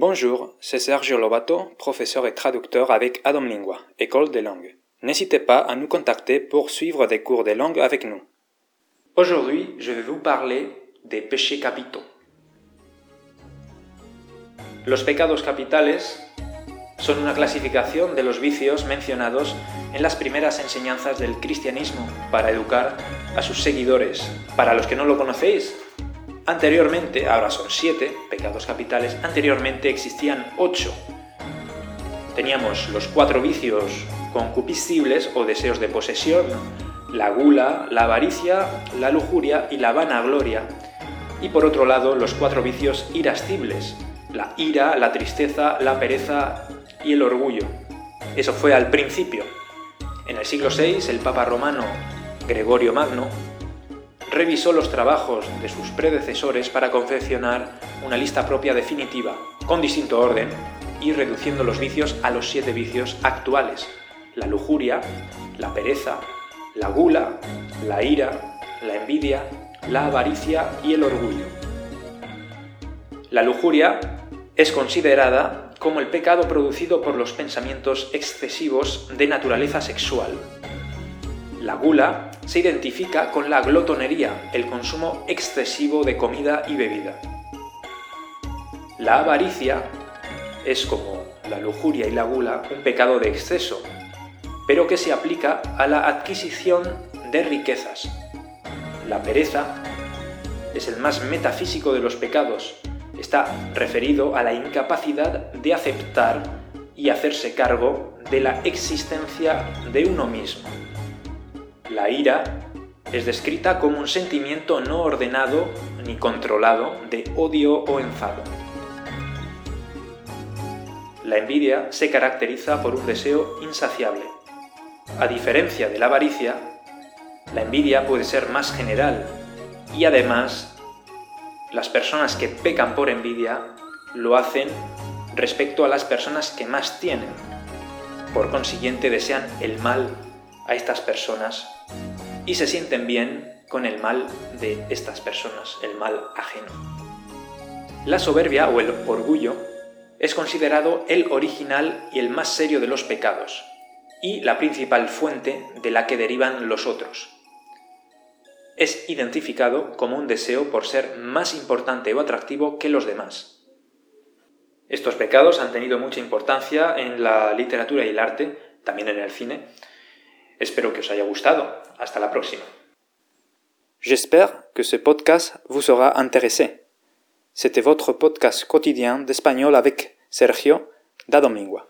Bonjour, c'est Sergio Lobato, professeur et traducteur avec Adam Lingua, École des langues. N'hésitez pas à nous contacter pour suivre des cours de langue avec nous. Aujourd'hui, je vais vous parler des péchés capitaux. Los pecados capitales son una clasificación de los vicios mencionados en las primeras enseñanzas del cristianismo para educar a sus seguidores. Para los que no lo conocéis, anteriormente, ahora son siete pecados capitales, anteriormente existían ocho. Teníamos los cuatro vicios concupiscibles o deseos de posesión, la gula, la avaricia, la lujuria y la vanagloria. Y por otro lado, los cuatro vicios irascibles, la ira, la tristeza, la pereza y el orgullo. Eso fue al principio. En el siglo VI, el Papa romano Gregorio Magno revisó los trabajos de sus predecesores para confeccionar una lista propia definitiva, con distinto orden, y reduciendo los vicios a los siete vicios actuales, la lujuria, la pereza, la gula, la ira, la envidia, la avaricia y el orgullo. La lujuria es considerada como el pecado producido por los pensamientos excesivos de naturaleza sexual. La gula se identifica con la glotonería, el consumo excesivo de comida y bebida. La avaricia es como la lujuria y la gula un pecado de exceso, pero que se aplica a la adquisición de riquezas. La pereza es el más metafísico de los pecados, está referido a la incapacidad de aceptar y hacerse cargo de la existencia de uno mismo. La ira es descrita como un sentimiento no ordenado ni controlado de odio o enfado. La envidia se caracteriza por un deseo insaciable. A diferencia de la avaricia, la envidia puede ser más general y además las personas que pecan por envidia lo hacen respecto a las personas que más tienen. Por consiguiente desean el mal a estas personas y se sienten bien con el mal de estas personas, el mal ajeno. La soberbia o el orgullo es considerado el original y el más serio de los pecados, y la principal fuente de la que derivan los otros es identificado como un deseo por ser más importante o atractivo que los demás. Estos pecados han tenido mucha importancia en la literatura y el arte, también en el cine. Espero que os haya gustado. Hasta la próxima. J'espère que ce podcast vous sera intéressé. C'était votre podcast quotidien d'espagnol avec Sergio Dadomingua.